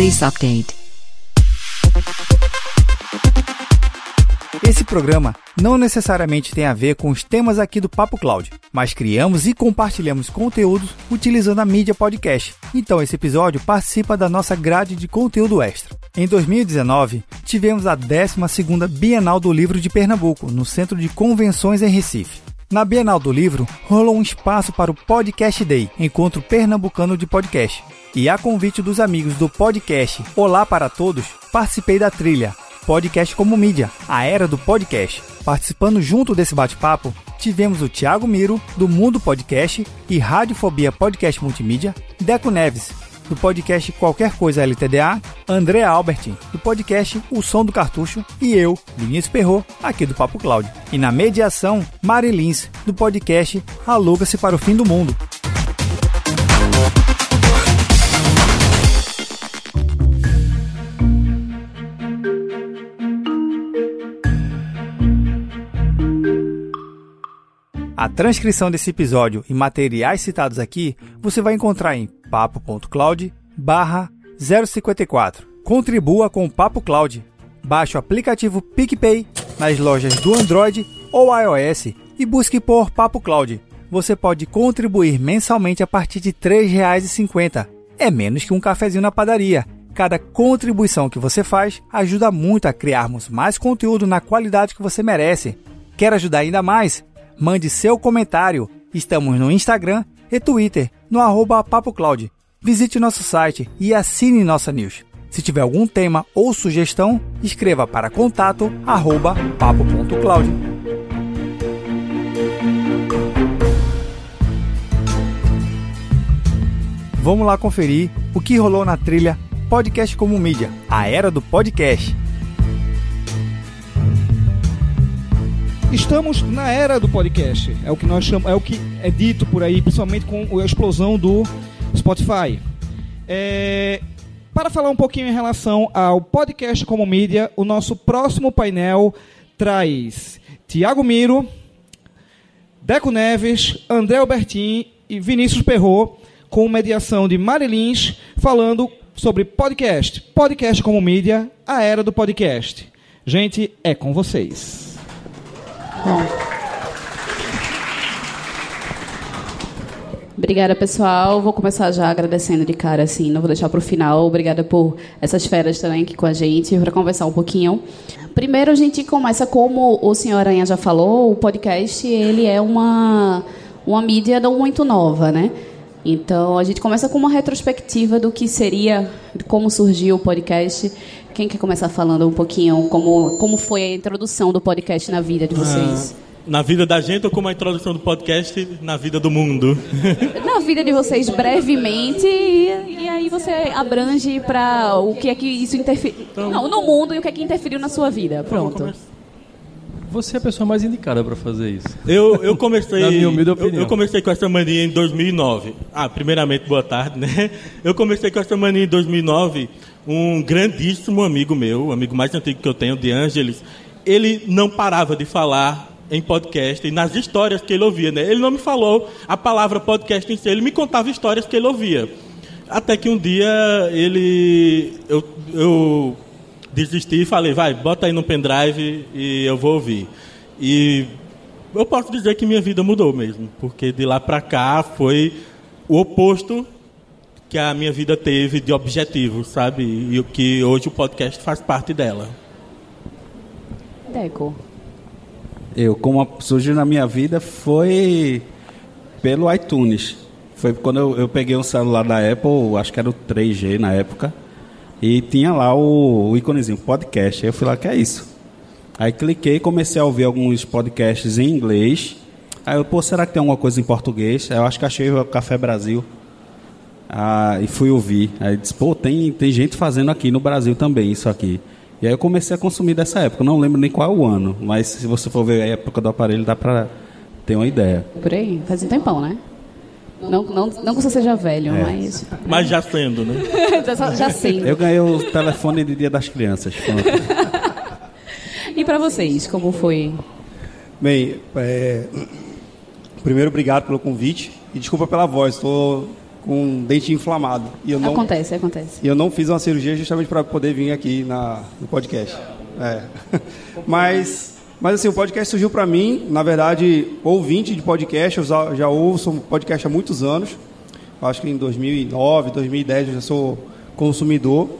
Release Update. Esse programa não necessariamente tem a ver com os temas aqui do Papo Cloud, mas criamos e compartilhamos conteúdos utilizando a mídia podcast. Então esse episódio participa da nossa grade de conteúdo extra. Em 2019, tivemos a 12ª Bienal do Livro de Pernambuco, no Centro de Convenções em Recife. Na Bienal do Livro, rolou um espaço para o Podcast Day, encontro pernambucano de podcast. E a convite dos amigos do podcast Olá para Todos, participei da trilha Podcast como Mídia, a era do podcast. Participando junto desse bate-papo, tivemos o Thiago Miro, do Mundo Podcast e Radiofobia Podcast Multimídia, Deco Neves, do podcast Qualquer Coisa LTDA, André Albert, do podcast O Som do Cartucho, e eu, Vinícius Perro, aqui do Papo Cloud. E na mediação, Mari Lins, do podcast Aluga-se para o Fim do Mundo. A transcrição desse episódio e materiais citados aqui você vai encontrar em papo.cloud barra 054. Contribua com o Papo Cloud. Baixe o aplicativo PicPay nas lojas do Android ou iOS e busque por Papo Cloud. Você pode contribuir mensalmente a partir de R$ 3,50. É menos que um cafezinho na padaria. Cada contribuição que você faz ajuda muito a criarmos mais conteúdo na qualidade que você merece. Quer ajudar ainda mais? Mande seu comentário. Estamos no Instagram e Twitter, no arroba PapoCloud. Visite nosso site e assine nossa news. Se tiver algum tema ou sugestão, escreva para contato arroba papo.cloud. Vamos lá conferir o que rolou na trilha Podcast como Mídia, a era do podcast. Estamos na era do podcast. É o que nós chamamos, é o que é dito por aí, principalmente com a explosão do Spotify. É, para falar um pouquinho em relação ao podcast como mídia, o nosso próximo painel traz Tiago Miro, Deco Neves, André Albertin e Vinícius Perrot, com mediação de Marilins, falando sobre podcast. Podcast como mídia, a era do podcast. Gente, é com vocês. Bom. Obrigada, pessoal. Vou começar já agradecendo de cara, assim, não vou deixar para o final. Obrigada por essas férias também aqui com a gente, para conversar um pouquinho. Primeiro, a gente começa, como o senhor Aranha já falou, o podcast ele é uma, uma mídia não muito nova, né? Então, a gente começa com uma retrospectiva do que seria, como surgiu o podcast. Quem quer começar falando um pouquinho como, como foi a introdução do podcast na vida de vocês? Ah, na vida da gente ou como a introdução do podcast na vida do mundo? Na vida de vocês, brevemente, e, e aí você abrange para o que é que isso interferiu. Então, Não, no mundo e o que é que interferiu na sua vida. Pronto. Você é a pessoa mais indicada para fazer isso. Eu, eu comecei. Na minha humilde opinião. Eu, eu, comecei com essa mania em 2009. Ah, primeiramente, boa tarde, né? Eu comecei com essa mania em 2009. Um grandíssimo amigo meu, amigo mais antigo que eu tenho, de Ângeles, ele não parava de falar em podcast e nas histórias que ele ouvia, né? Ele não me falou a palavra podcast em si, ele me contava histórias que ele ouvia. Até que um dia ele eu, eu desisti e falei, vai, bota aí no pendrive e eu vou ouvir. E eu posso dizer que minha vida mudou mesmo, porque de lá para cá foi o oposto que a minha vida teve de objetivo, sabe? E que hoje o podcast faz parte dela. Deco. Eu, como surgiu na minha vida, foi pelo iTunes. Foi quando eu, eu peguei um celular da Apple, acho que era o 3G na época. E tinha lá o, o íconezinho, podcast. Aí eu fui lá, que é isso? Aí cliquei e comecei a ouvir alguns podcasts em inglês. Aí eu, pô, será que tem alguma coisa em português? Aí eu acho que achei o Café Brasil. Ah, e fui ouvir. Aí disse, pô, tem, tem gente fazendo aqui no Brasil também isso aqui. E aí eu comecei a consumir dessa época. Eu não lembro nem qual é o ano, mas se você for ver a época do aparelho, dá pra ter uma ideia. Por aí, faz um tempão, né? Não, não, não que você seja velho, é. mas. Mas já sendo, né? já, já sendo. Eu ganhei o telefone de Dia das Crianças. e para vocês, como foi? Bem, é... primeiro, obrigado pelo convite. E desculpa pela voz, estou com um dente inflamado. E eu não, Acontece, acontece. e eu não fiz uma cirurgia justamente para poder vir aqui na, no podcast. É. Mas, mas assim, o podcast surgiu para mim, na verdade, ouvinte de podcast, eu já, já ouço podcast há muitos anos. Acho que em 2009, 2010 eu já sou consumidor.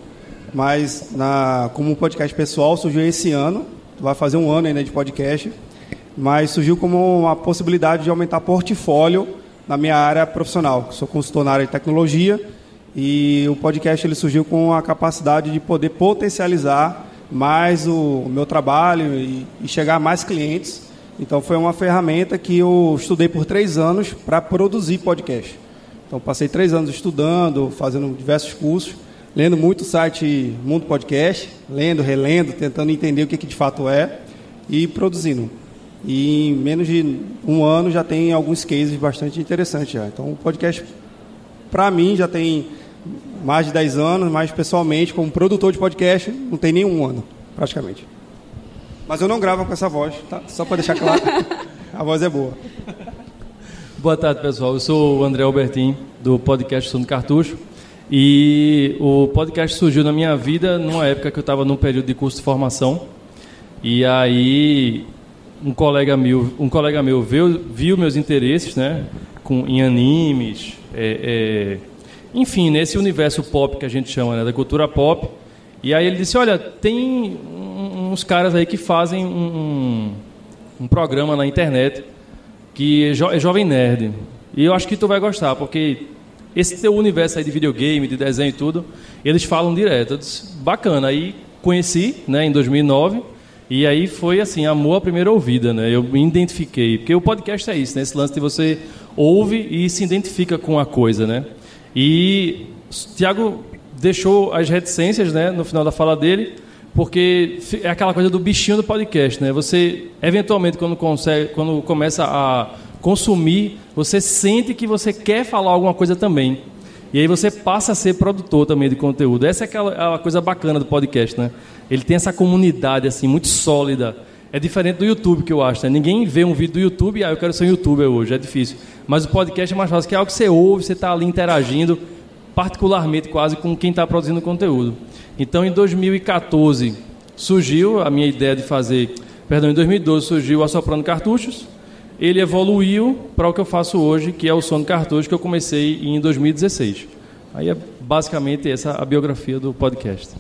Mas na, como podcast pessoal surgiu esse ano, vai fazer um ano ainda de podcast, mas surgiu como uma possibilidade de aumentar portfólio na minha área profissional. Sou consultor na área de tecnologia e o podcast ele surgiu com a capacidade de poder potencializar mais o, meu trabalho e, e chegar a mais clientes. Então foi uma ferramenta que eu estudei por três anos para produzir podcast. Então passei três anos estudando, fazendo diversos cursos, lendo muito o site Mundo Podcast, lendo, relendo, tentando entender o que, que de fato é e produzindo. E em menos de um ano já tem alguns cases bastante interessantes já. Então o podcast, para mim, já tem mais de 10 anos, mas pessoalmente, como produtor de podcast, não tem nenhum ano, praticamente. Mas eu não gravo com essa voz, tá? Só para deixar claro. A voz é boa. Boa tarde, pessoal. Eu sou o André Albertin, do podcast Som do Cartucho. E o podcast surgiu na minha vida numa época que eu estava num período de curso de formação. E aí um colega meu, um colega meu viu, viu meus interesses, né, com, em animes, é, é, enfim, nesse universo pop que a gente chama, né, da cultura pop. E aí ele disse, olha, tem uns caras aí que fazem um, um programa na internet que é, jo é Jovem Nerd. E eu acho que tu vai gostar, porque esse teu universo aí de videogame, de desenho e tudo, eles falam direto. Eu disse, bacana. Aí conheci, né, em 2009, e aí foi assim, amor à primeira ouvida, né? Eu me identifiquei, porque o podcast é isso, né? Esse lance de você ouve e se identifica com a coisa, né? E Tiago deixou as reticências, né, no final da fala dele, porque é aquela coisa do bichinho do podcast, né? Você eventualmente quando consegue, quando começa a consumir, você sente que você quer falar alguma coisa também. E aí você passa a ser produtor também de conteúdo. Essa é aquela, aquela coisa bacana do podcast, né? Ele tem essa comunidade assim muito sólida. É diferente do YouTube que eu acho. Né? Ninguém vê um vídeo do YouTube e ah, eu quero ser um YouTuber hoje. É difícil. Mas o podcast é mais fácil, que é algo que você ouve, você está ali interagindo, particularmente quase com quem está produzindo conteúdo. Então, em 2014 surgiu a minha ideia de fazer. Perdão, em 2012 surgiu Assoprando Cartuchos. Ele evoluiu para o que eu faço hoje, que é o Som do Cartucho, que eu comecei em 2016. Aí é basicamente essa a biografia do podcast.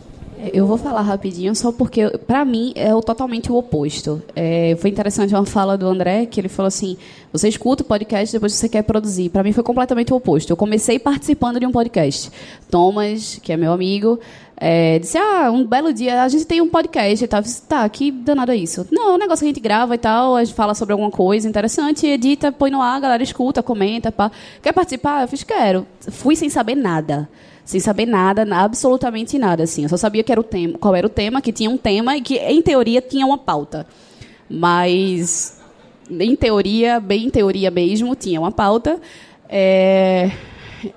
Eu vou falar rapidinho, só porque, para mim, é o, totalmente o oposto. É, foi interessante uma fala do André, que ele falou assim: você escuta o podcast depois você quer produzir. Para mim, foi completamente o oposto. Eu comecei participando de um podcast. Thomas, que é meu amigo, é, disse: Ah, um belo dia a gente tem um podcast e tal. disse, tá, que danado é isso? Não, é um negócio que a gente grava e tal, a gente fala sobre alguma coisa interessante, edita, põe no ar, a galera escuta, comenta. Pá. Quer participar? Eu fiz: quero. Fui sem saber nada sem saber nada, absolutamente nada, assim. Eu só sabia que era o tema, qual era o tema, que tinha um tema e que, em teoria, tinha uma pauta. Mas, em teoria, bem em teoria mesmo, tinha uma pauta. É...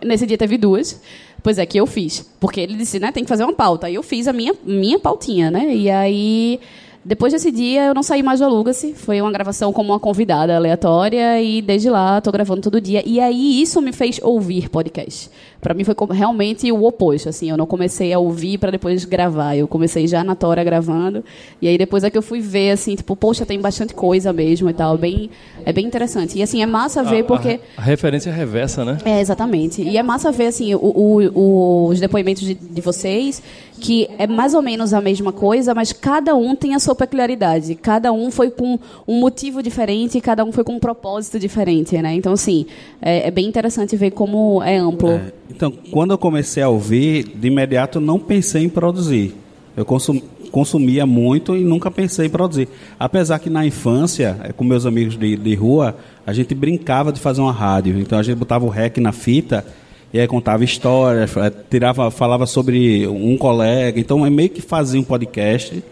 Nesse dia teve duas. Pois é, que eu fiz. Porque ele disse, né, tem que fazer uma pauta. Aí eu fiz a minha, minha pautinha, né? E aí depois desse dia, eu não saí mais do Aluga-se. Foi uma gravação como uma convidada aleatória e desde lá estou gravando todo dia. E aí isso me fez ouvir podcast. Para mim foi realmente o oposto, assim, eu não comecei a ouvir para depois gravar. Eu comecei já na tora gravando e aí depois é que eu fui ver assim, tipo, poxa, tem bastante coisa mesmo e tal, bem é bem interessante. E assim, é massa ver a, porque a, a referência é reversa, né? É, exatamente. E é massa ver assim o, o, os depoimentos de, de vocês que é mais ou menos a mesma coisa, mas cada um tem a sua peculiaridade. Cada um foi com um motivo diferente, cada um foi com um propósito diferente, né? Então, assim, é, é bem interessante ver como é amplo. É, então, quando eu comecei a ouvir, de imediato não pensei em produzir. Eu consum, consumia muito e nunca pensei em produzir. Apesar que na infância, é, com meus amigos de, de rua, a gente brincava de fazer uma rádio. Então a gente botava o rec na fita e aí contava histórias, é, tirava, falava sobre um colega. Então é meio que fazia um podcast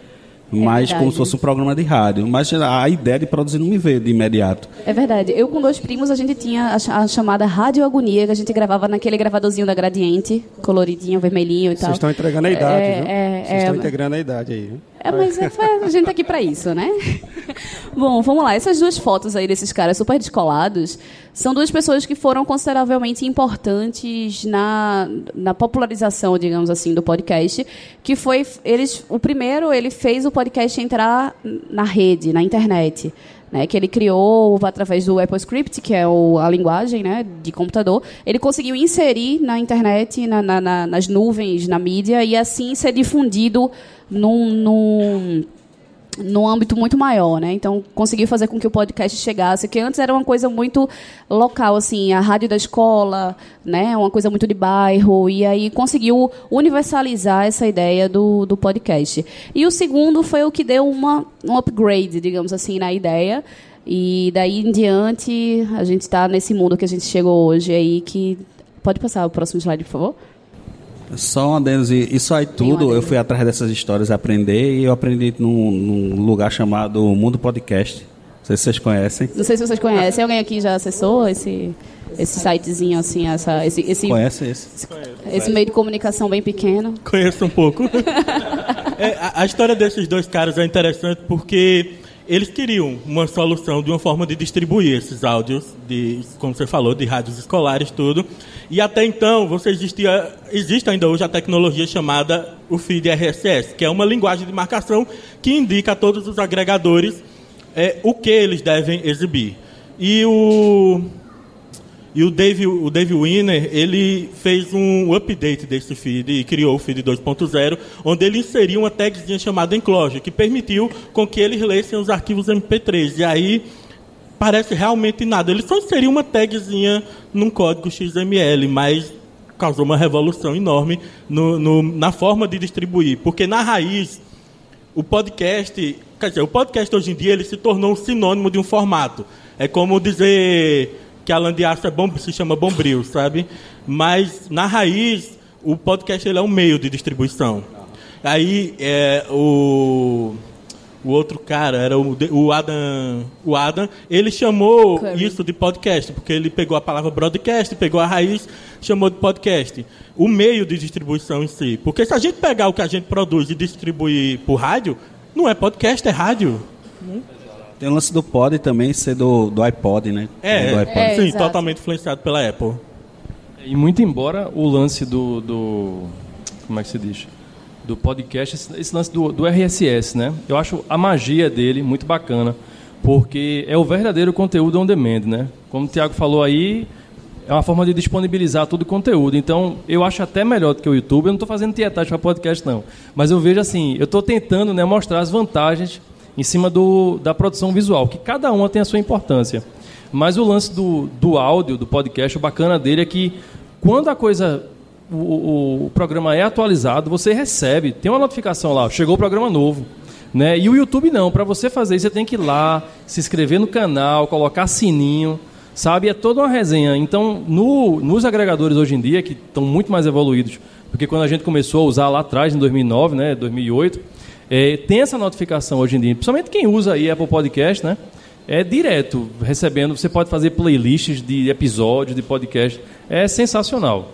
mas verdade. como se fosse um programa de rádio. Mas a ideia de produzir não me veio de imediato. É verdade. Eu com dois primos, a gente tinha a, chamada Rádio Agonia, que a gente gravava naquele gravadorzinho da Gradiente, coloridinho, vermelhinho e tal. Vocês estão entregando a é, idade, é, viu? É, Vocês é, estão integrando a idade aí, viu? É, mas é, a gente tá aqui para isso, né? Bom, vamos lá. Essas duas fotos aí desses caras super descolados são duas pessoas que foram consideravelmente importantes na, na popularização, digamos assim, do podcast. Que foi eles. O primeiro ele fez o podcast entrar na rede, na internet. Né, que ele criou através do AppleScript, que é o, a linguagem né, de computador, ele conseguiu inserir na internet, na, na, na, nas nuvens, na mídia, e assim ser difundido num, num num âmbito muito maior, né? Então, conseguiu fazer com que o podcast chegasse, que antes era uma coisa muito local, assim, a rádio da escola, né? Uma coisa muito de bairro, e aí conseguiu universalizar essa ideia do, do podcast. E o segundo foi o que deu uma, um upgrade, digamos assim, na ideia, e daí em diante, a gente está nesse mundo que a gente chegou hoje aí, que... Pode passar o próximo slide, por favor? Só um adendo, isso aí tudo, um eu fui atrás dessas histórias aprender e eu aprendi num, num, lugar chamado Mundo Podcast. Não sei se vocês conhecem. Não sei se vocês conhecem. Alguém aqui já acessou esse, esse sitezinho, assim, essa, esse, esse, Conhece esse? Esse, esse meio de comunicação bem pequeno? Conheço um pouco. é, a, a história desses dois caras é interessante porque eles queriam uma solução de uma forma de distribuir esses áudios, de, como você falou, de rádios escolares, tudo. E até então, você existia, existe ainda hoje a tecnologia chamada o feed RSS, que é uma linguagem de marcação que indica a todos os agregadores é, o que eles devem exibir. E o e o Dave, o Dave Winner, ele fez um update desse feed e criou o feed 2.0, onde ele inseriu uma tagzinha chamada enclosure, que permitiu com que eles lessem os arquivos MP3. E aí parece realmente nada. Ele só inseriu uma tagzinha num código XML, mas causou uma revolução enorme no, no, na forma de distribuir. Porque na raiz, o podcast, quer dizer, o podcast hoje em dia ele se tornou um sinônimo de um formato. É como dizer que a aço é bom, se chama bombril, sabe? Mas, na raiz, o podcast ele é um meio de distribuição. Aí, é, o, o outro cara, era o, o Adam, o Adam, ele chamou isso de podcast, porque ele pegou a palavra broadcast, pegou a raiz, chamou de podcast. O meio de distribuição em si. Porque se a gente pegar o que a gente produz e distribuir por rádio, não é podcast, é rádio. Hum? Tem o lance do pod também ser do, do iPod, né? É, do iPod. é sim, exato. totalmente influenciado pela Apple. E muito embora o lance do, do como é que se diz? Do podcast, esse, esse lance do, do RSS, né? Eu acho a magia dele muito bacana, porque é o verdadeiro conteúdo on demand, né? Como o Thiago falou aí, é uma forma de disponibilizar todo o conteúdo. Então, eu acho até melhor do que o YouTube. Eu não estou fazendo tietagem para podcast, não. Mas eu vejo assim, eu estou tentando né, mostrar as vantagens em cima do, da produção visual, que cada uma tem a sua importância. Mas o lance do, do áudio, do podcast, o bacana dele é que quando a coisa, o, o, o programa é atualizado, você recebe, tem uma notificação lá, chegou o programa novo. Né? E o YouTube não, para você fazer isso, você tem que ir lá, se inscrever no canal, colocar sininho, sabe? É toda uma resenha. Então, no, nos agregadores hoje em dia, que estão muito mais evoluídos, porque quando a gente começou a usar lá atrás, em 2009, né, 2008, é, tem essa notificação hoje em dia, principalmente quem usa aí Apple Podcast, né? É direto, recebendo. Você pode fazer playlists de episódios, de podcast. É sensacional.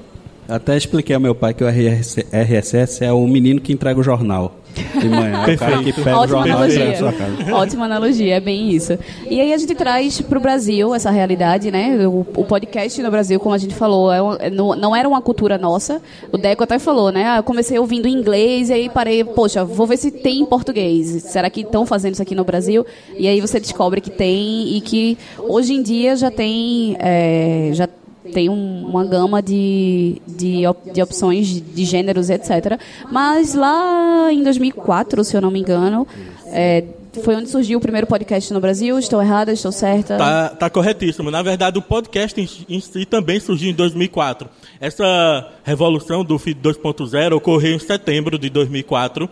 Até expliquei ao meu pai que o RSS é o menino que entrega o jornal de manhã. É o cara que pega Ótima o jornal analogia. Ótima analogia, é bem isso. E aí a gente traz para o Brasil essa realidade, né? O, o, podcast no Brasil, como a gente falou, é, é não era uma cultura nossa. O Deco até falou, né? Ah, eu comecei ouvindo inglês e aí parei, poxa, vou ver se tem em português. Será que estão fazendo isso aqui no Brasil? E aí você descobre que tem e que hoje em dia já tem, é, já tem um, uma gama de, de, de opções de gêneros, etc. Mas lá em 2004, se eu não me engano, é, foi onde surgiu o primeiro podcast no Brasil. Estou errada? Estou certa? Tá, tá corretíssimo. Na verdade, o podcast em, em si também surgiu em 2004. Essa revolução do feed 2.0 ocorreu em setembro de 2004.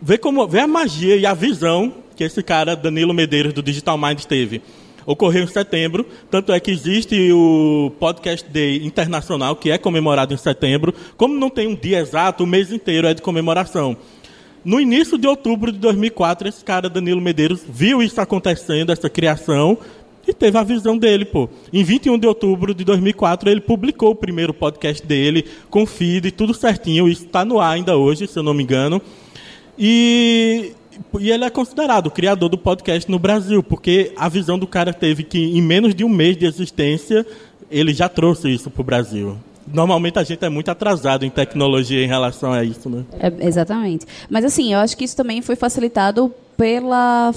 Vê, como, vê a magia e a visão que esse cara, Danilo Medeiros, do Digital Mind, teve ocorreu em setembro, tanto é que existe o Podcast Day Internacional, que é comemorado em setembro. Como não tem um dia exato, o mês inteiro é de comemoração. No início de outubro de 2004, esse cara, Danilo Medeiros, viu isso acontecendo, essa criação, e teve a visão dele, pô. Em 21 de outubro de 2004, ele publicou o primeiro podcast dele, com feed, tudo certinho. Isso está no ar ainda hoje, se eu não me engano. E e ele é considerado o criador do podcast no Brasil, porque a visão do cara teve que, em menos de um mês de existência, ele já trouxe isso para o Brasil. Normalmente a gente é muito atrasado em tecnologia em relação a isso, né? É, exatamente. Mas assim, eu acho que isso também foi facilitado pela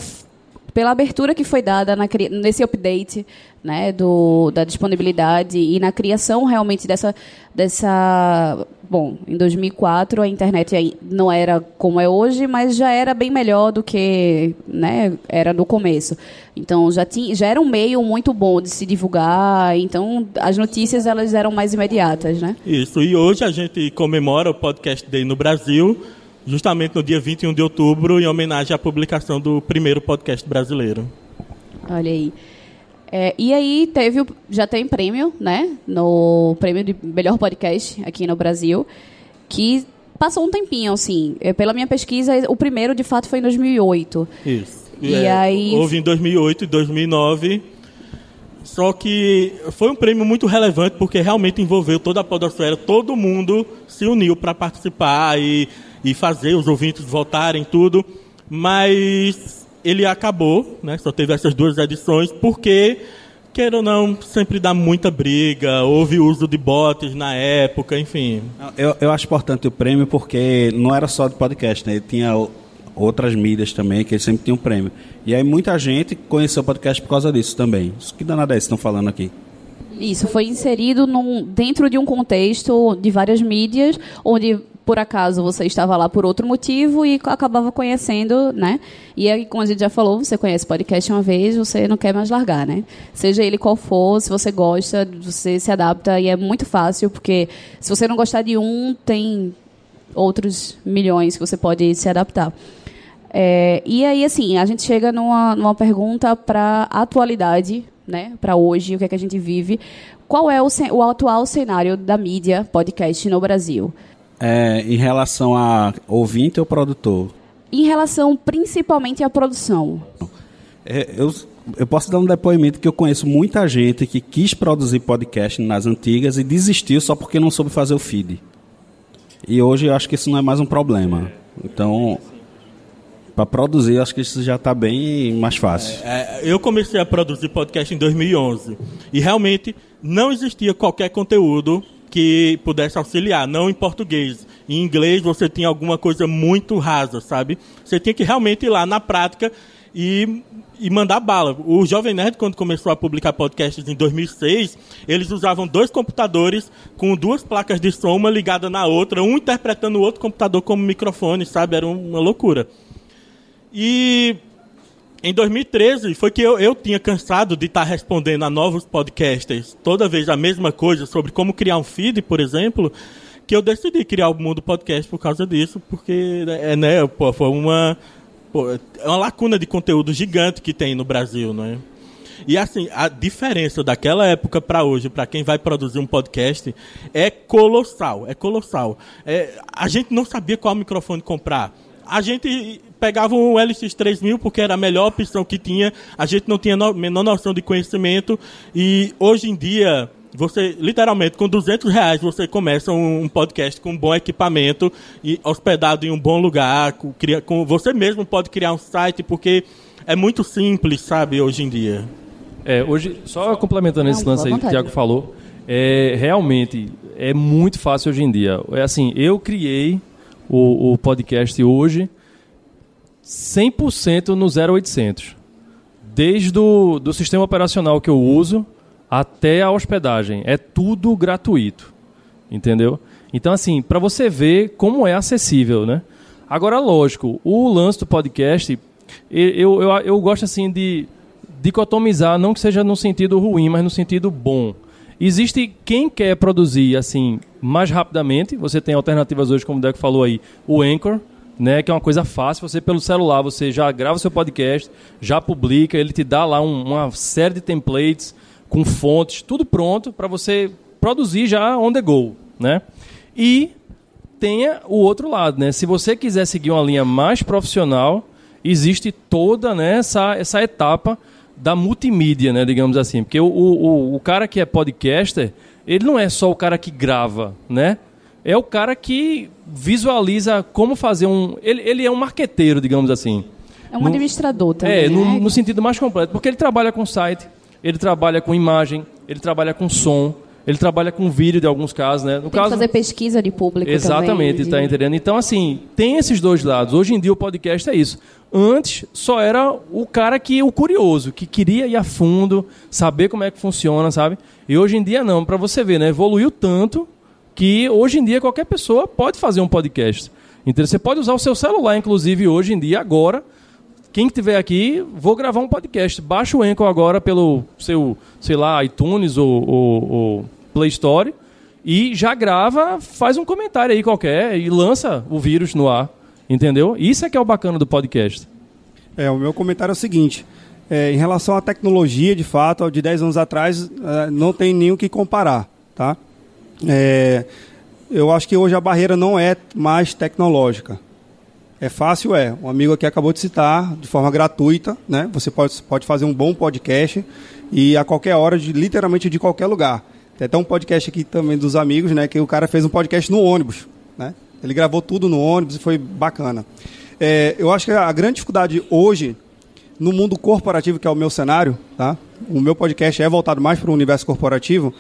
pela abertura que foi dada na, nesse update né, do, da disponibilidade e na criação realmente dessa, dessa. Bom, em 2004 a internet não era como é hoje, mas já era bem melhor do que né, era no começo. Então já, tinha, já era um meio muito bom de se divulgar, então as notícias elas eram mais imediatas. Né? Isso, e hoje a gente comemora o Podcast Day no Brasil justamente no dia 21 de outubro, em homenagem à publicação do primeiro podcast brasileiro. Olha aí. É, e aí teve, já tem prêmio, né? No prêmio de melhor podcast aqui no Brasil, que passou um tempinho, assim. É, pela minha pesquisa, o primeiro de fato foi em 2008. Isso. E, é, aí houve em 2008 e 2009. Só que foi um prêmio muito relevante porque realmente envolveu toda a podosfera, todo mundo se uniu para participar e e fazer os ouvintes votarem tudo, mas ele acabou, né? Só teve essas duas edições porque queira ou não, sempre dá muita briga, houve uso de bots na época, enfim. Eu, eu acho importante o prêmio porque não era só de podcast, né? Ele tinha outras mídias também, que ele sempre tinha um prêmio. E aí muita gente conheceu o podcast por causa disso também. Isso que danada é isso que estão falando aqui? Isso, foi inserido num, dentro de um contexto de várias mídias, onde por acaso você estava lá por outro motivo e acabava conhecendo, né? E aí, como a gente já falou, você conhece podcast uma vez, você não quer mais largar, né? Seja ele qual for, se você gosta, você se adapta e é muito fácil, porque se você não gostar de um, tem outros milhões que você pode se adaptar. É, e aí, assim, a gente chega numa, numa pergunta para atualidade, né? Para hoje, o que é que a gente vive. Qual é o, o atual cenário da mídia podcast no Brasil? É, em relação a ouvinte ou produtor? Em relação principalmente à produção. É, eu, eu posso dar um depoimento que eu conheço muita gente que quis produzir podcast nas antigas e desistiu só porque não soube fazer o feed. E hoje eu acho que isso não é mais um problema. Então, para produzir, eu acho que isso já está bem mais fácil. É, é, eu comecei a produzir podcast em 2011 e realmente não existia qualquer conteúdo que pudesse auxiliar, não em português. Em inglês você tinha alguma coisa muito rasa, sabe? Você tinha que realmente ir lá na prática e, e mandar bala. O Jovem Nerd, quando começou a publicar podcasts em 2006, eles usavam dois computadores com duas placas de som, uma ligada na outra, um interpretando o outro computador como microfone, sabe? Era uma loucura. E em 2013 foi que eu, eu tinha cansado de estar respondendo a novos podcasters toda vez a mesma coisa sobre como criar um feed, por exemplo, que eu decidi criar o Mundo Podcast por causa disso, porque é, né, pô, foi uma, pô, é uma lacuna de conteúdo gigante que tem no Brasil, não é? E assim, a diferença daquela época para hoje, para quem vai produzir um podcast, é colossal, é colossal. É, a gente não sabia qual microfone comprar a gente pegava um LX3000 porque era a melhor opção que tinha, a gente não tinha a menor noção de conhecimento. E hoje em dia você literalmente com 200 reais você começa um, um, podcast com um bom equipamento e hospedado em um bom lugar com, com, você mesmo pode criar um site porque é muito simples sabe hoje em dia. É hoje só complementando Não, esse lance aí que o Thiago falou é realmente é muito fácil hoje em dia. É assim eu criei o, o podcast hoje 100% no 0800. Desde o do sistema operacional que eu uso até a hospedagem. É tudo gratuito. Entendeu? Então, assim, para você ver como é acessível, né? Agora, lógico, o lance do podcast, eu, eu, eu gosto, assim, de dicotomizar, não que seja no sentido ruim, mas no sentido bom. Existe quem quer produzir assim mais rapidamente. Você tem alternativas hoje, como o Deco falou aí, o Anchor, né, que é uma coisa fácil. Você pelo celular, você já grava seu podcast, já publica, ele te dá lá um, uma série de templates com fontes, tudo pronto para você produzir já on the go, né? E tenha o outro lado, né? Se você quiser seguir uma linha mais profissional, existe toda né, essa, essa etapa da multimídia, né, digamos assim. Porque o, o, o cara que é podcaster, ele não é só o cara que grava, né? É o cara que visualiza como fazer um. Ele, ele é um marqueteiro, digamos assim. É um administrador também. É, no, né? no sentido mais completo, porque ele trabalha com site, ele trabalha com imagem, ele trabalha com som, ele trabalha com vídeo de alguns casos, né? No Tem caso, que fazer pesquisa de público Exatamente, está de- entendendo? Então, assim, tem esses dois lados. Hoje em dia o podcast é isso. Antes só era o cara que o curioso, que queria ir a fundo, saber como é que funciona, sabe? E hoje em dia não, para você ver, né? Evoluiu tanto que hoje em dia qualquer pessoa pode fazer um podcast. Então você pode usar o seu celular, inclusive hoje em dia, agora. Quem estiver aqui, vou gravar um podcast. Baixa o Anchor agora pelo seu, sei lá, iTunes ou, ou- ou Play Store e já grava, faz um comentário aí qualquer e lança o vírus no ar. Entendeu? Isso é que é o bacana do podcast. É, o meu comentário é o seguinte. é, em relação à tecnologia, de fato, de 10 anos atrás, é, não tem o que comparar. Tá? É, eu acho que hoje a barreira não é mais tecnológica. É fácil, é. Um amigo aqui acabou de citar, de forma gratuita, né? Você pode, pode fazer um bom podcast e a qualquer hora, de, literalmente de qualquer lugar. Tem até um podcast aqui também dos amigos, né? Que o cara fez um podcast no ônibus, né? Ele gravou tudo no ônibus e foi bacana. É, eu acho que a grande dificuldade hoje, no mundo corporativo, que é o meu cenário, tá? O meu podcast é voltado mais para o universo corporativo.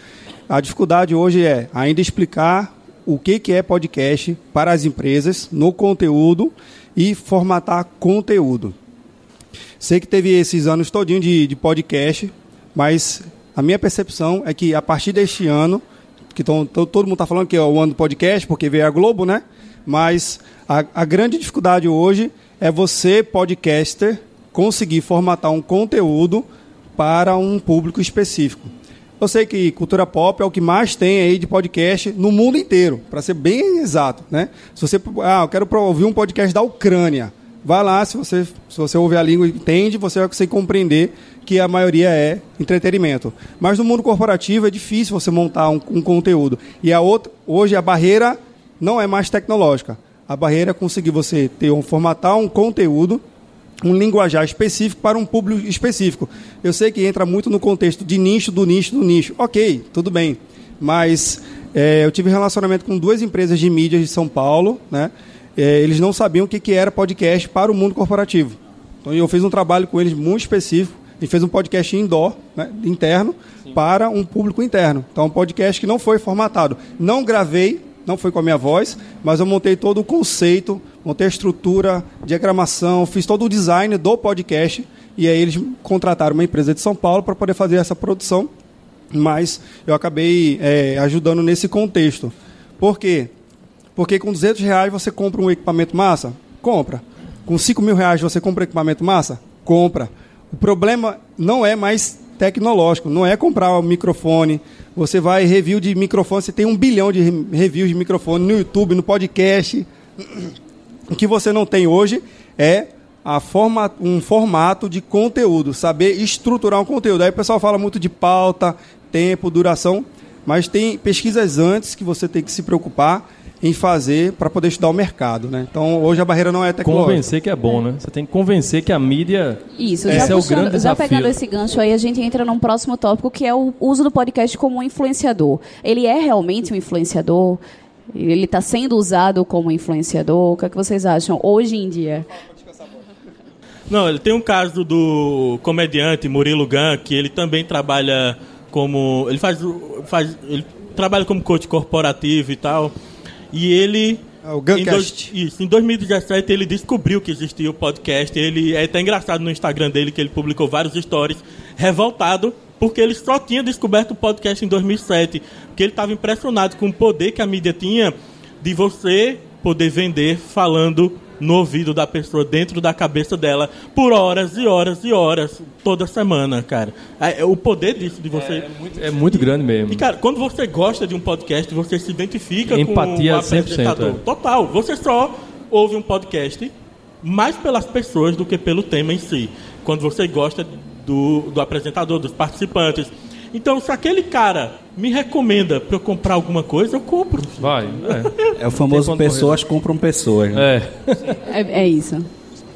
A dificuldade hoje é ainda explicar o que, que é podcast para as empresas no conteúdo e formatar conteúdo. Sei que teve esses anos todinho de, de podcast, mas a minha percepção é que a partir deste ano, que tão, to- todo mundo está falando que é o ano do podcast, porque veio a Globo, né? Mas a, a grande dificuldade hoje é você, podcaster, conseguir formatar um conteúdo para um público específico. Eu sei que cultura pop é o que mais tem aí de podcast no mundo inteiro, para ser bem exato, né? Se você, ah, eu quero ouvir um podcast da Ucrânia, vai lá, se você, se você ouvir a língua e entende, você vai conseguir compreender que a maioria é entretenimento. Mas no mundo corporativo é difícil você montar um, um conteúdo. E a outra, hoje a barreira não é mais tecnológica. A barreira é conseguir você ter um formatar um conteúdo um linguajar específico para um público específico. Eu sei que entra muito no contexto de nicho, do nicho, do nicho. Ok, tudo bem. Mas é, eu tive relacionamento com duas empresas de mídia de São Paulo, né? É, eles não sabiam o que, que era podcast para o mundo corporativo. Então eu fiz um trabalho com eles muito específico. A gente fez um podcast indoor, né, interno, para um público interno. Então, um podcast que não foi formatado. Não gravei, não foi com a minha voz, mas eu montei todo o conceito, montei a estrutura, diagramação, fiz todo o design do podcast. E aí eles contrataram uma empresa de São Paulo para poder fazer essa produção. Mas eu acabei é, ajudando nesse contexto. Por quê? Porque com 200 reais você compra um equipamento massa? Compra. Com 5 mil reais você compra um equipamento massa? Compra. O problema não é mais tecnológico, não é comprar o microfone. Você vai review de microfone, você tem um bilhão de re- reviews de microfone no YouTube, no podcast. O que você não tem hoje é forma, um formato de conteúdo, saber estruturar um conteúdo. Aí o pessoal fala muito de pauta, tempo, duração, mas tem pesquisas antes que você tem que se preocupar em fazer para poder estudar o mercado. Né? Então, hoje a barreira não é tecnológica. Convencer que é bom, né? Você tem que convencer que a mídia. Isso, Esse já, é o grande já desafio. pegando esse gancho aí, a gente entra num próximo tópico que é o uso do podcast como um influenciador. Ele é realmente um influenciador? Ele está sendo usado como influenciador? O que, é que vocês acham hoje em dia? Não, ele tem um caso do comediante Murilo Gun, que ele também trabalha como. Ele faz. faz ele trabalha como coach corporativo e tal. E ele. É o em Guncast. dois- isso, em 2017 ele descobriu que existia o podcast. Ele é até engraçado no Instagram dele que ele publicou vários stories revoltado porque ele só tinha descoberto o podcast em 2007, porque ele estava impressionado com o poder que a mídia tinha de você poder vender falando no ouvido da pessoa, dentro da cabeça dela, por horas e horas e horas, toda semana, cara. É, é o poder disso, de você... É muito grande mesmo. E, cara, quando você gosta de um podcast, você se identifica Empatia com o 100%, apresentador. é. Total. Você só ouve um podcast mais pelas pessoas do que pelo tema em si. Quando você gosta do, do apresentador, dos participantes. Então, se aquele cara me recomenda para eu comprar alguma coisa, eu compro. Vai. É o famoso pessoas compram pessoas. né? É. é. É, é isso.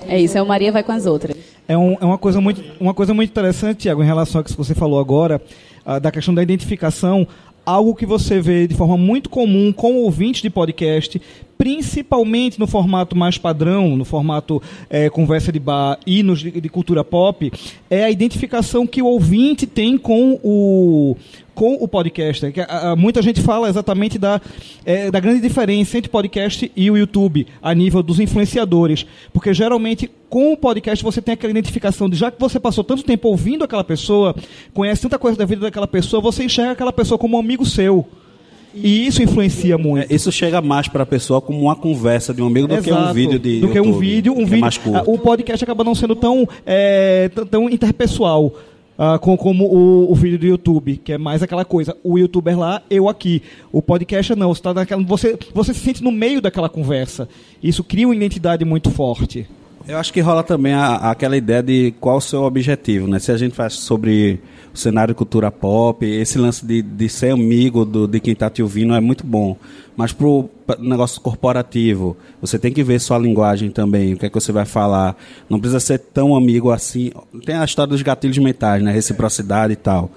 É isso, é o Maria vai com as outras. É, um- é uma, coisa muito, uma coisa muito interessante, Tiago, em relação ao que você falou agora. ah, da questão da identificação, algo que você vê de forma muito comum com ouvintes de podcast, principalmente no formato mais padrão, no formato é, conversa de bar e nos de, de cultura pop, é a identificação que o ouvinte tem com o, com o podcast. Que, a, a, muita gente fala exatamente da, é, da grande diferença entre podcast e o YouTube, a nível dos influenciadores. Porque geralmente, com o podcast, você tem aquela identificação de já que você passou tanto tempo ouvindo aquela pessoa, conhece tanta coisa da vida daquela pessoa, você enxerga aquela pessoa como um amigo seu. E isso influencia muito. É, isso chega mais para a pessoa como uma conversa de um amigo do Exato. que um vídeo de do que YouTube, um vídeo, um que vídeo. É mais curto. O podcast acaba não sendo tão é, tão, interpessoal. ah, com, como o, o vídeo do YouTube, que é mais aquela coisa, o youtuber lá, eu aqui. O podcast não, você, tá naquela, você, você se sente no meio daquela conversa. Isso cria uma identidade muito forte. Eu acho que rola também a- aquela ideia de qual o seu objetivo, né? Se a gente faz sobre o cenário cultura pop, esse lance de, de ser amigo do, de quem está te ouvindo é muito bom. Mas pro pa- negócio corporativo, você tem que ver sua linguagem também, o que é que você vai falar. Não precisa ser tão amigo assim. Tem a história dos gatilhos mentais, né? Reciprocidade e tal.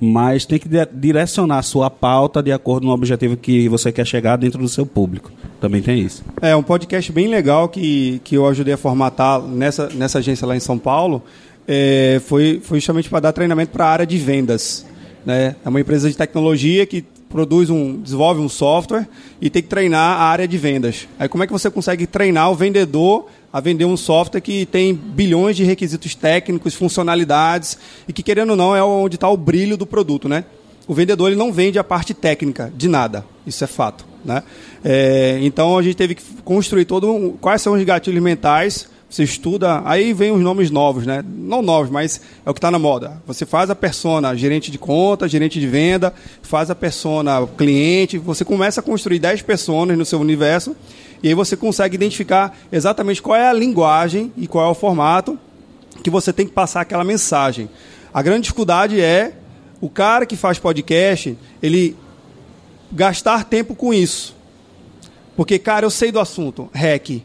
Mas tem que di- direcionar a sua pauta de acordo com o objetivo que você quer chegar dentro do seu público. Também tem isso. É um podcast bem legal que, que eu ajudei a formatar nessa, nessa agência lá em São Paulo. É, foi, foi justamente para dar treinamento para a área de vendas. Né? É uma empresa de tecnologia que produz um, desenvolve um software e tem que treinar a área de vendas. Aí como é que você consegue treinar o vendedor a vender um software que tem bilhões de requisitos técnicos, funcionalidades e que querendo ou não é onde está o brilho do produto, né? O vendedor ele não vende a parte técnica de nada, isso é fato, né? É, então a gente teve que construir todo um, quais são os gatilhos mentais. Você estuda, aí vem os nomes novos, né? Não novos, mas é o que está na moda. Você faz a persona gerente de conta, gerente de venda, faz a persona cliente, você começa a construir 10 personas no seu universo e aí você consegue identificar exatamente qual é a linguagem e qual é o formato que você tem que passar aquela mensagem. A grande dificuldade é o cara que faz podcast, ele gastar tempo com isso. Porque, cara, eu sei do assunto. REC.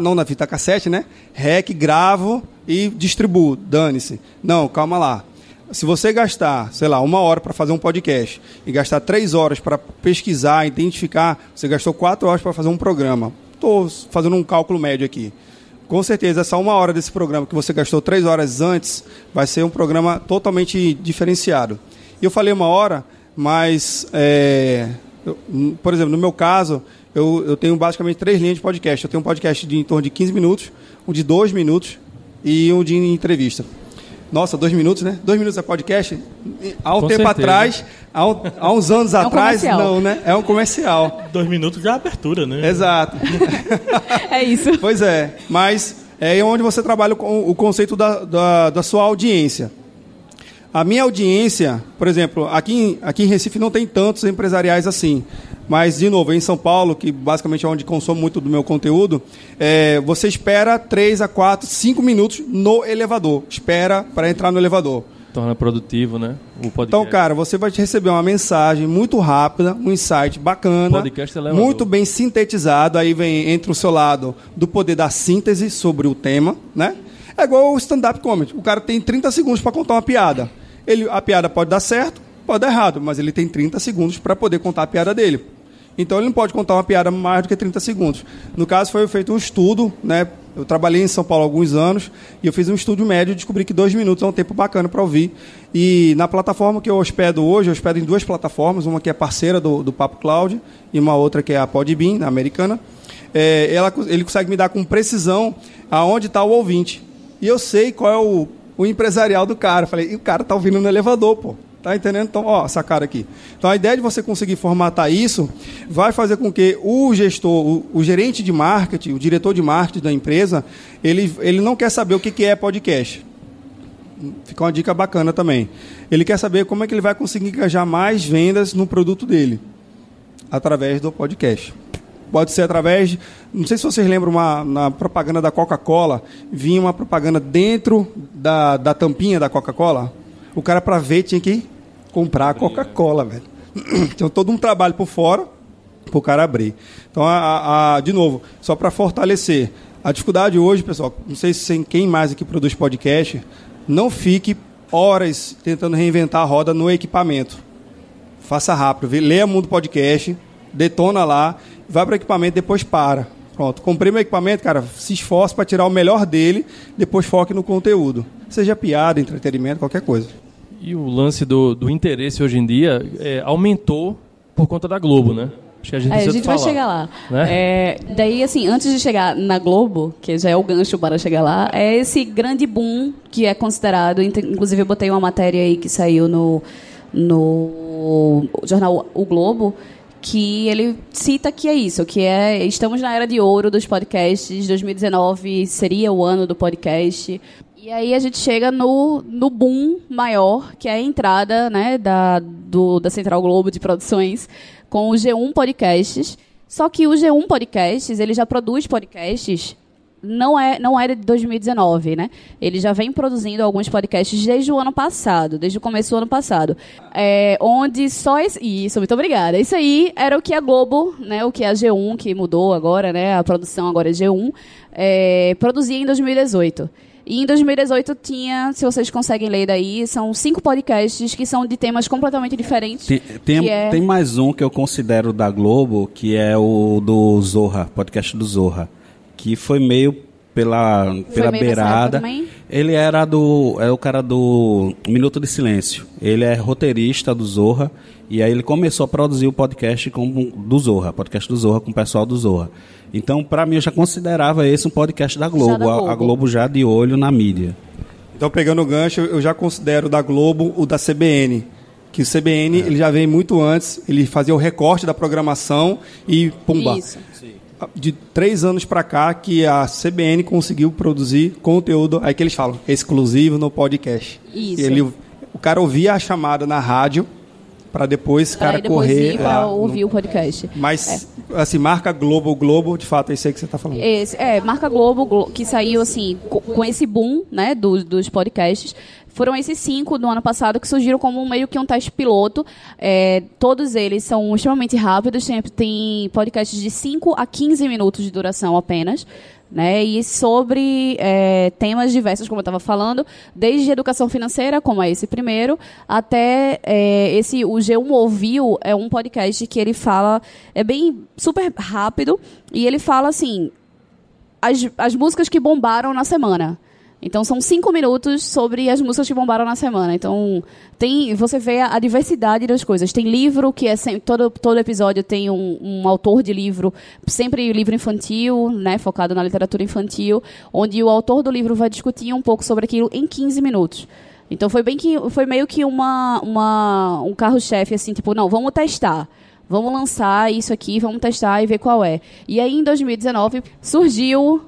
Não na fita cassete, né? REC, gravo e distribuo. Dane-se. Não, calma lá. Se você gastar, sei lá, uma hora para fazer um podcast e gastar três horas para pesquisar, identificar, você gastou quatro horas para fazer um programa. Estou fazendo um cálculo médio aqui. Com certeza, essa uma hora desse programa que você gastou três horas antes vai ser um programa totalmente diferenciado. E eu falei uma hora, mas, é, eu- por exemplo, no meu caso, eu, eu tenho basicamente três linhas de podcast. Eu tenho um podcast de em torno de 15 minutos, um de 2 minutos e um de entrevista. Nossa, dois minutos, né? Dois minutos é podcast? Há um Com tempo certeza. atrás, há, um- há uns anos um atrás, comercial. não, né? É um comercial. Dois minutos já é abertura, né? Exato. É isso. Pois é, mas é onde você trabalha com o conceito da, da, da sua audiência. A minha audiência, por exemplo, aqui em, aqui em Recife não tem tantos empresariais assim. Mas, de novo, em São Paulo, que basicamente é onde consumo muito do meu conteúdo, é, você espera 3 a 4, 5 minutos no elevador. Espera para entrar no elevador. Torna produtivo, né? O podcast. Então, cara, você vai receber uma mensagem muito rápida, um insight bacana, Podcast elevador. muito bem sintetizado. Aí vem entre o seu lado do poder da síntese sobre o tema, né? É igual o stand-up comedy. O cara tem 30 segundos para contar uma piada. Ele, a piada pode dar certo, pode dar errado, mas ele tem 30 segundos para poder contar a piada dele. Então ele não pode contar uma piada mais do que 30 segundos. No caso, foi feito um estudo, né? Eu trabalhei em São Paulo há alguns anos e eu fiz um estudo médio e descobri que dois minutos é um tempo bacana para ouvir. E na plataforma que eu hospedo hoje, eu hospedo em duas plataformas, uma que é parceira do, do Papo Cloud e uma outra que é a Podbean, na americana. É, ela, ele consegue me dar com precisão aonde está o ouvinte. E eu sei qual é o, o empresarial do cara. Falei, e o cara tá ouvindo no elevador, pô. Tá entendendo? Então, ó, essa cara aqui. Então, a ideia de você conseguir formatar isso vai fazer com que o gestor, o, o gerente de marketing, o diretor de marketing da empresa, ele, ele não quer saber o que, que é podcast. Fica uma dica bacana também. Ele quer saber como é que ele vai conseguir engajar mais vendas no produto dele através do podcast. Pode ser através. Não sei se vocês lembram, uma, na propaganda da Coca-Cola, vinha uma propaganda dentro da, da tampinha da Coca-Cola. O cara, para ver, tinha que comprar a Coca-Cola, velho. Então, todo um trabalho por fora para o cara abrir. Então, a, a- de novo, só para fortalecer. A dificuldade hoje, pessoal, não sei se tem quem mais aqui produz podcast, não fique horas tentando reinventar a roda no equipamento. Faça rápido, vê, leia Mundo Podcast, detona lá, vai para o equipamento, depois para. Pronto, comprei meu equipamento, cara, se esforce para tirar o melhor dele, depois foque no conteúdo. Seja piada, entretenimento, qualquer coisa. E o lance do, do interesse hoje em dia é, aumentou por conta da Globo, né? Acho que a gente, é, a gente vai chegar lá. Né? É, daí, assim, antes de chegar na Globo, que já é o gancho para chegar lá, é esse grande boom que é considerado. Inclusive, eu botei uma matéria aí que saiu no, no jornal O Globo, que ele cita que é isso, que é estamos na era de ouro dos podcasts, 2019 seria o ano do podcast. E aí a gente chega no, no boom maior, que é a entrada né, da, do, da Central Globo de Produções com o G1 Podcasts. Só que o G1 Podcasts, ele já produz podcasts não é não é de 2019, né? Ele já vem produzindo alguns podcasts desde o ano passado, desde o começo do ano passado, é, onde só esse, isso, muito obrigada. Isso aí era o que a Globo, né? O que a G1 que mudou agora, né? A produção agora é G1 é, produzia em 2018. E em 2018 tinha, se vocês conseguem ler daí, são cinco podcasts que são de temas completamente diferentes. Tem, tem, é... tem mais um que eu considero da Globo, que é o do Zorra, podcast do Zorra, que foi meio pela, pela meio beirada. Ele era do. É o cara do Minuto de Silêncio. Ele é roteirista do Zorra. E aí ele começou a produzir o podcast com, do Zorra, podcast do Zorra com o pessoal do Zorra. Então, para mim, eu já considerava esse um podcast da Globo, da Globo. A, a, Globo já de olho na mídia. Então, pegando o gancho, eu já considero da Globo o da CBN. Que o CBN é. ele já vem muito antes, ele fazia o recorte da programação e pumba. Isso. De três anos para cá que a CBN conseguiu produzir conteúdo, aí que eles falam, exclusivo no podcast. Isso. Ele, o cara ouvia a chamada na rádio, para depois, cara, depois correr. para ouvir no... o podcast. Mas, é. assim, marca Globo, Globo, de fato, é isso aí que você está falando. Esse, é, marca Globo, Globo, que saiu, assim, com esse boom, né, do, dos podcasts. Foram esses cinco do ano passado que surgiram como meio que um teste piloto. É, todos eles são extremamente rápidos, sempre tem podcasts de 5 a 15 minutos de duração apenas né? E sobre é, temas diversos, como eu estava falando, desde educação financeira, como é esse primeiro, até é, esse o G1 Ouviu é um podcast que ele fala é bem super rápido e ele fala assim as, as músicas que bombaram na semana. Então são cinco minutos sobre as músicas que bombaram na semana. Então tem, você vê a, a diversidade das coisas. Tem livro que é sempre, todo todo episódio tem um, um, autor de livro, sempre livro infantil, né, focado na literatura infantil, onde o autor do livro vai discutir um pouco sobre aquilo em 15 minutos. Então foi bem que foi meio que uma, uma um carro-chefe assim, tipo, não, vamos testar. Vamos lançar isso aqui, vamos testar e ver qual é. E aí, em 2019, surgiu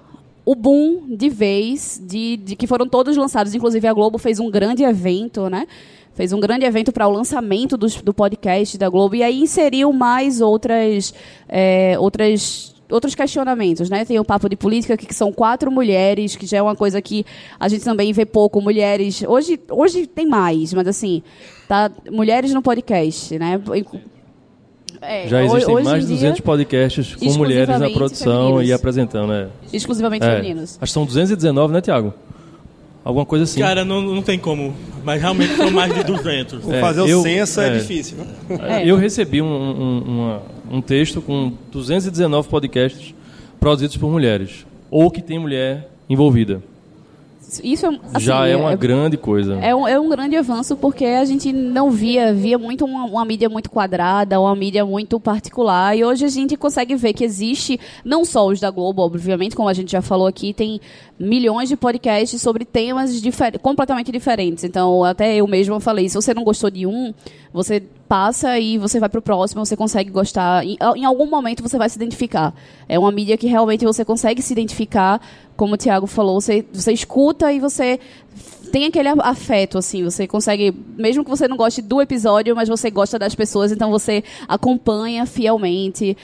o boom de vez, de, de que foram todos lançados. Inclusive, a Globo fez um grande evento, né? Fez um grande evento para o lançamento do, do podcast da Globo e aí inseriu mais outras, é, outras outros questionamentos, né? Tem o papo de política que são quatro mulheres, que já é uma coisa que a gente também vê pouco mulheres. Hoje, hoje tem mais, mas assim, tá mulheres no podcast, né? É, Já existem hoje mais de 200 dia, podcasts com mulheres na produção femininos. e apresentando, né? Exclusivamente é. femininos. Acho que são 219, né, Tiago? Alguma coisa assim. Cara, não, não tem como. Mas realmente são mais de 200. É, fazer o eu, censo é, é difícil. É. Eu recebi um, um, uma, um texto com 219 podcasts produzidos por mulheres. Ou que tem mulher envolvida. Isso assim, já é uma é, grande coisa. É um, é um grande avanço porque a gente não via, via muito uma, uma, mídia muito quadrada, uma mídia muito particular. E hoje a gente consegue ver que existe, não só os da Globo, obviamente, como a gente já falou aqui, tem milhões de podcasts sobre temas difer completamente diferentes. Então, até eu mesma falei, se você não gostou de um, você passa e você vai para o próximo, você consegue gostar. Em, em, algum momento você vai se identificar. É uma mídia que realmente você consegue se identificar, como o Tiago falou, você, você escuta e você tem aquele afeto, assim, você consegue, mesmo que você não goste do episódio, mas você gosta das pessoas, então você acompanha fielmente.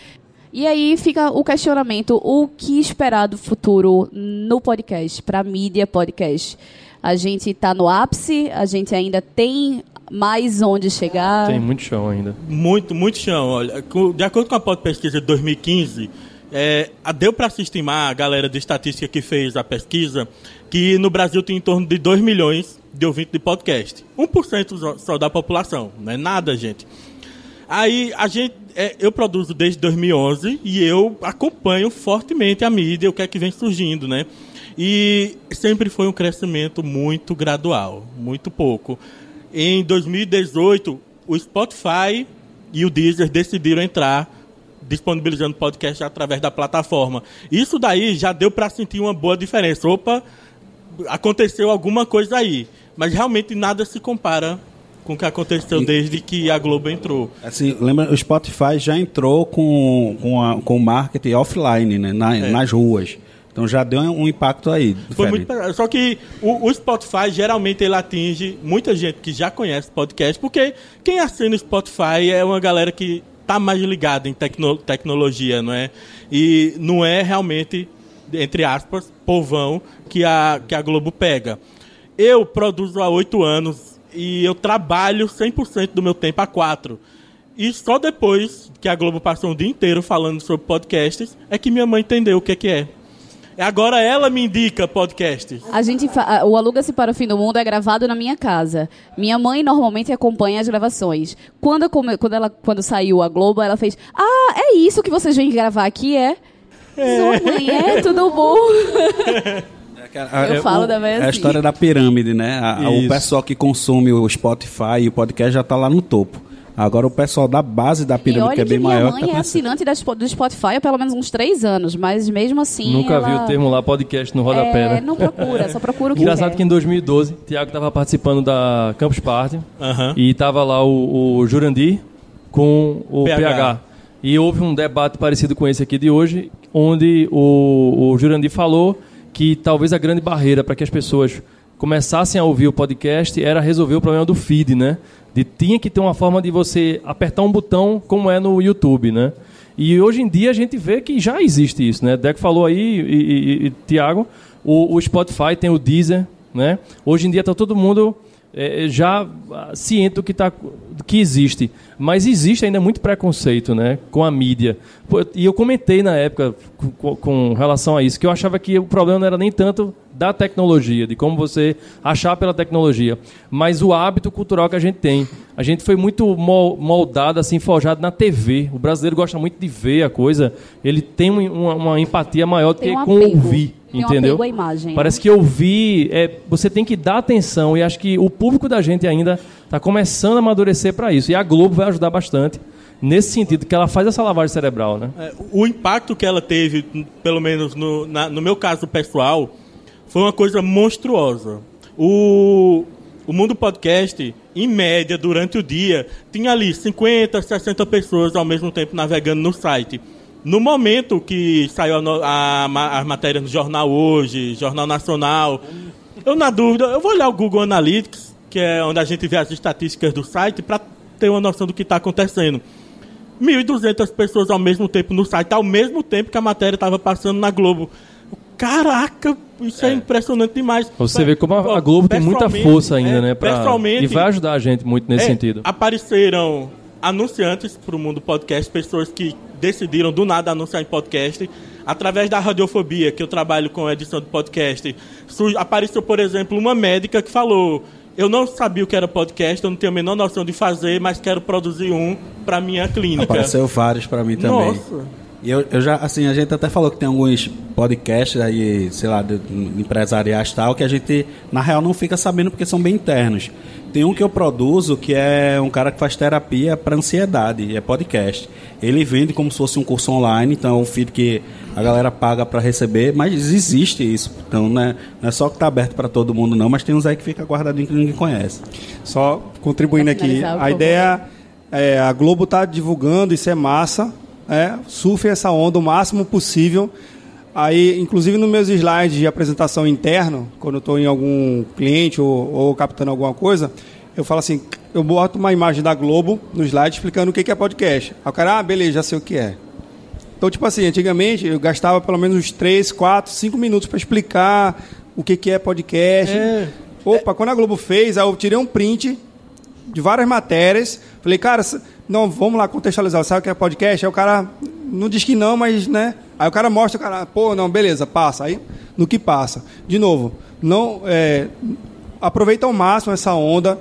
E aí fica o questionamento: o que esperar do futuro no podcast, para mídia podcast? A gente está no ápice, a gente ainda tem mais onde chegar. Tem muito chão ainda. Muito, muito chão. Olha, de acordo com a pesquisa de 2015, é, deu para se estimar, a galera de estatística que fez a pesquisa, que no Brasil tem em torno de 2 milhões de ouvinte de podcast. 1% só da população, não é nada, gente. Aí a gente, é, eu produzo desde 2011 e eu acompanho fortemente a mídia, o que é que vem surgindo, né? E sempre foi um crescimento muito gradual, muito pouco. Em 2018, o Spotify e o Deezer decidiram entrar disponibilizando podcast através da plataforma. Isso daí já deu para sentir uma boa diferença. Opa, aconteceu alguma coisa aí. Mas realmente nada se compara com o que aconteceu desde que a Globo entrou. Assim, lembra, o Spotify já entrou com, com, a, com o marketing offline, né, na, é. nas ruas. Então já deu um impacto aí. Foi muito, só que o, o, Spotify geralmente ele atinge muita gente que já conhece podcast, porque quem assina o Spotify é uma galera que está mais ligada em tecno, tecnologia, não é? E não é realmente, entre aspas, povão que a, que a Globo pega. Eu produzo há oito anos e eu trabalho 100% do meu tempo há quatro. E só depois que a Globo passou um dia inteiro falando sobre podcasts é que minha mãe entendeu o que é que é. Agora ela me indica podcast. A gente o Aluga-se para o Fim do Mundo é gravado na minha casa. Minha mãe normalmente acompanha as gravações. Quando, quando, ela, quando saiu a Globo, ela fez: Ah, é isso que vocês vêm gravar aqui, é? é. Sua mãe, é? Tudo bom? Eu é, falo o, da vez. É a história da pirâmide, né? A, o pessoal que consome o Spotify e o podcast já está lá no topo. Agora o pessoal da base da pirâmide, que é bem maior. Minha mãe tá é assinante do Spotify há pelo menos uns três anos, mas mesmo assim. Nunca ela... vi o termo lá podcast no rodapé, é, né? Não procura, só procura o que Engraçado que em 2012, o Tiago estava participando da Campus Party uhum. e estava lá o, o Jurandir com o PH. PH. E houve um debate parecido com esse aqui de hoje, onde o, o Jurandir falou que talvez a grande barreira para que as pessoas começassem a ouvir o podcast era resolver o problema do feed, né? De tinha que ter uma forma de você apertar um botão como é no YouTube, né? E hoje em dia a gente vê que já existe isso, né? Deco falou aí, e, e, e Tiago, o, o, Spotify tem o Deezer, né? Hoje em dia está todo mundo é, já ciente do que, tá, que existe. Mas existe ainda muito preconceito né, com a mídia. E eu comentei na época com, com relação a isso, que eu achava que o problema não era nem tanto da tecnologia, de como você achar pela tecnologia, mas o hábito cultural que a gente tem. A gente foi muito moldado, assim, forjado na TV. O brasileiro gosta muito de ver a coisa. Ele tem uma, uma empatia maior do que um com ouvir. Tem entendeu? Um imagem, Parece né? que ouvir, é, você tem que dar atenção e acho que o público da gente ainda está começando a amadurecer para isso. E a Globo vai ajudar bastante nesse sentido, que ela faz essa lavagem cerebral. Né? É, o impacto que ela teve, pelo menos no, na, no meu caso pessoal, foi uma coisa monstruosa. O, o Mundo Podcast, em média, durante o dia, tinha ali 50, 60 pessoas ao mesmo tempo navegando no site. No momento que saiu a, matéria no Jornal Hoje, Jornal Nacional, eu, na dúvida, eu vou olhar o Google Analytics, que é onde a gente vê as estatísticas do site, para ter uma noção do que está acontecendo. 1.200 pessoas ao mesmo tempo no site, ao mesmo tempo que a matéria estava passando na Globo. Caraca, isso é, é impressionante demais. Você vê como a, a Globo tem muita força ainda, é, né? Pra, pessoalmente, e vai ajudar a gente muito nesse é, sentido. Apareceram anunciantes para o mundo podcast, pessoas que decidiram do nada anunciar em podcast. Através da radiofobia, que eu trabalho com edição de podcast, apareceu, por exemplo, uma médica que falou: Eu não sabia o que era podcast, eu não tenho a menor noção de fazer, mas quero produzir um para minha clínica. Apareceu vários para mim também. Nossa. E eu, eu já, assim, a gente até falou que tem alguns podcasts aí, sei lá, de, de empresariais tal, que a gente, na real, não fica sabendo porque são bem internos. Tem um que eu produzo que é um cara que faz terapia para ansiedade, é podcast. Ele vende como se fosse um curso online, então é um feed que a galera paga para receber, mas existe isso. Então não é, não é só que está aberto para todo mundo, não, mas tem uns aí que fica guardadinho que ninguém conhece. Só contribuindo aqui, a ideia é a Globo está divulgando, isso é massa, é, surfem essa onda o máximo possível. Aí, inclusive nos meus slides de apresentação interno, quando eu estou em algum cliente ou, ou captando alguma coisa, eu falo assim, eu boto uma imagem da Globo no slide explicando o que é podcast. Aí o cara, ah, beleza, já sei o que é. Então, tipo assim, antigamente eu gastava pelo menos uns 3, 4, 5 minutos para explicar o que é podcast. É. Opa, quando a Globo fez, aí eu tirei um print de várias matérias. Falei, cara, não, vamos lá contextualizar. Sabe o que é podcast? Aí o cara não diz que não, mas, né? Aí o cara mostra, o cara, pô, não, beleza, passa. Aí, no que passa. De novo, não, é, aproveita ao máximo essa onda.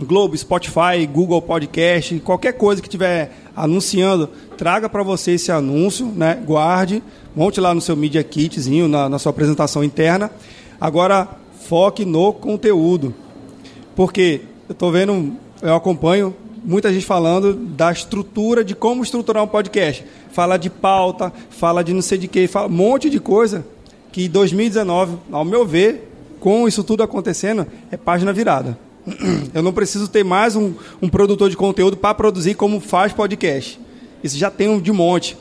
Globo, Spotify, Google Podcast, qualquer coisa que tiver anunciando, traga para você esse anúncio, né? Guarde, monte lá no seu Media Kitzinho, na, na sua apresentação interna. Agora, foque no conteúdo. Porque eu estou vendo, eu acompanho muita gente falando da estrutura, de como estruturar um podcast. Fala de pauta, fala de não sei de quê, fala um monte de coisa que 2019, ao meu ver, com isso tudo acontecendo, é página virada. Eu não preciso ter mais um, um produtor de conteúdo para produzir como faz podcast. Isso já tem um de monte.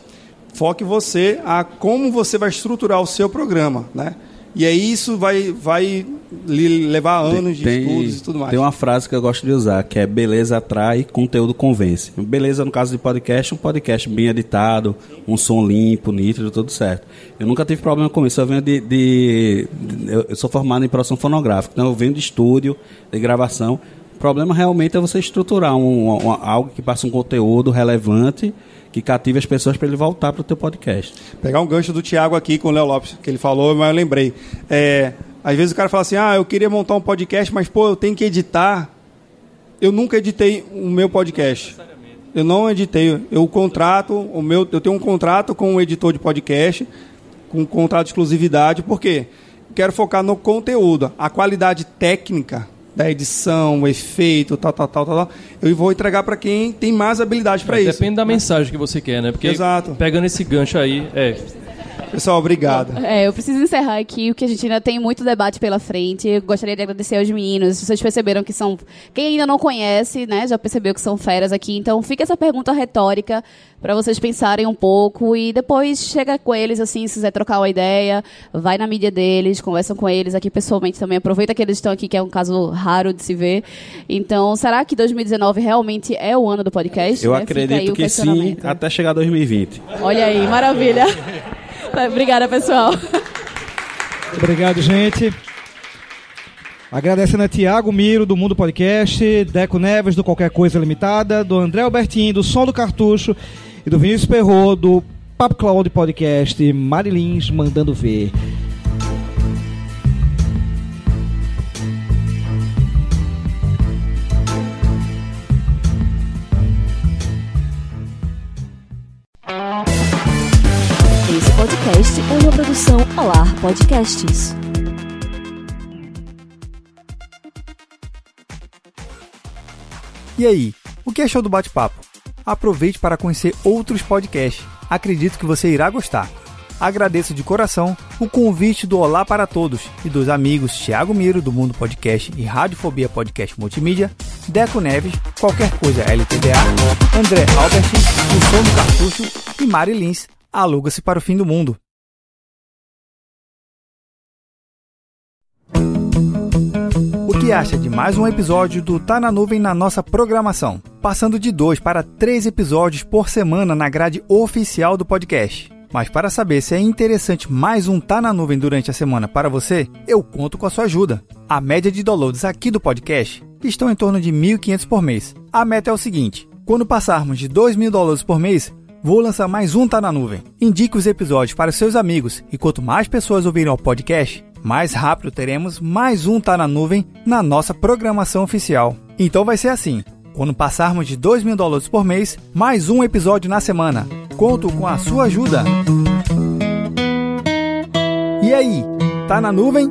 Foque você a como você vai estruturar o seu programa, né? E aí isso vai, vai lhe levar anos tem, de estudos e tudo mais. Tem uma frase que eu gosto de usar, que é beleza atrai, conteúdo convence. Beleza, no caso de podcast, um podcast bem editado, um som limpo, nítido, tudo certo. Eu nunca tive problema com isso. Eu venho de. de, de eu sou formado em produção fonográfica, então eu venho de estúdio, de gravação. O problema realmente é você estruturar um, um, algo que passe um conteúdo relevante que cative as pessoas para ele voltar para o teu podcast. Pegar um gancho do Tiago aqui com o Léo Lopes, que ele falou, mas eu lembrei. É, às vezes o cara fala assim, ah, eu queria montar um podcast, mas pô, eu tenho que editar. Eu nunca editei o meu podcast. Eu não editei. Eu contrato, o meu, eu tenho um contrato com um editor de podcast, com um contrato de exclusividade, por quê? Quero focar no conteúdo. A qualidade técnica da edição, o efeito, tal, tal, tal, tal, eu vou entregar para quem tem mais habilidade para isso. Depende da mensagem que você quer, né? Porque Exato. pegando esse gancho aí, é, Pessoal, obrigado. É, eu preciso encerrar aqui, porque a gente ainda tem muito debate pela frente. Eu gostaria de agradecer aos meninos. Vocês perceberam que são. Quem ainda não conhece, né, já percebeu que são feras aqui. Então fica essa pergunta retórica para vocês pensarem um pouco e depois chega com eles, assim, se quiser trocar uma ideia, vai na mídia deles, conversam com eles aqui pessoalmente também. Aproveita que eles estão aqui, que é um caso raro de se ver. Então, será que 2019 realmente é o ano do podcast? Eu né? acredito que sim, até chegar 2020. Olha aí, maravilha. Obrigada, pessoal. Obrigado, gente. Agradecendo a Tiago Miro, do Mundo Podcast, Deco Neves, do Qualquer Coisa Limitada, do André Albertin, do Som do Cartucho e do Vinícius Perro, do Papo Cloud Podcast, Marilins mandando ver. Podcast é uma produção Olar Podcasts. E aí, o que achou do bate-papo? Aproveite para conhecer outros podcasts. Acredito que você irá gostar. Agradeço de coração o convite do Olá para Todos e dos amigos Thiago Miro, do Mundo Podcast e Radiofobia Podcast Multimídia, Deco Neves, Qualquer Coisa LTDA, André Albert, do Som do Cartucho e Mari Lins, Aluga-se para o Fim do Mundo. Que acha de mais um episódio do Tá na Nuvem na nossa programação? Passando de dois para três episódios por semana na grade oficial do podcast. Mas para saber se é interessante mais um Tá na Nuvem durante a semana para você, eu conto com a sua ajuda. A média de downloads aqui do podcast estão em torno de 1.500 por mês. A meta é o seguinte: quando passarmos de 2.000 downloads por mês, vou lançar mais um Tá na Nuvem. Indique os episódios para seus amigos e quanto mais pessoas ouvirem o podcast, mais rápido teremos mais um Tá na Nuvem na nossa programação oficial. Então vai ser assim. Quando passarmos de 2 mil dólares por mês, mais um episódio na semana. Conto com a sua ajuda. E aí, tá na nuvem?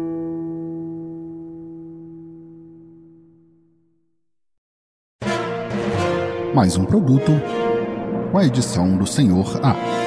Mais um produto com a edição do Senhor A.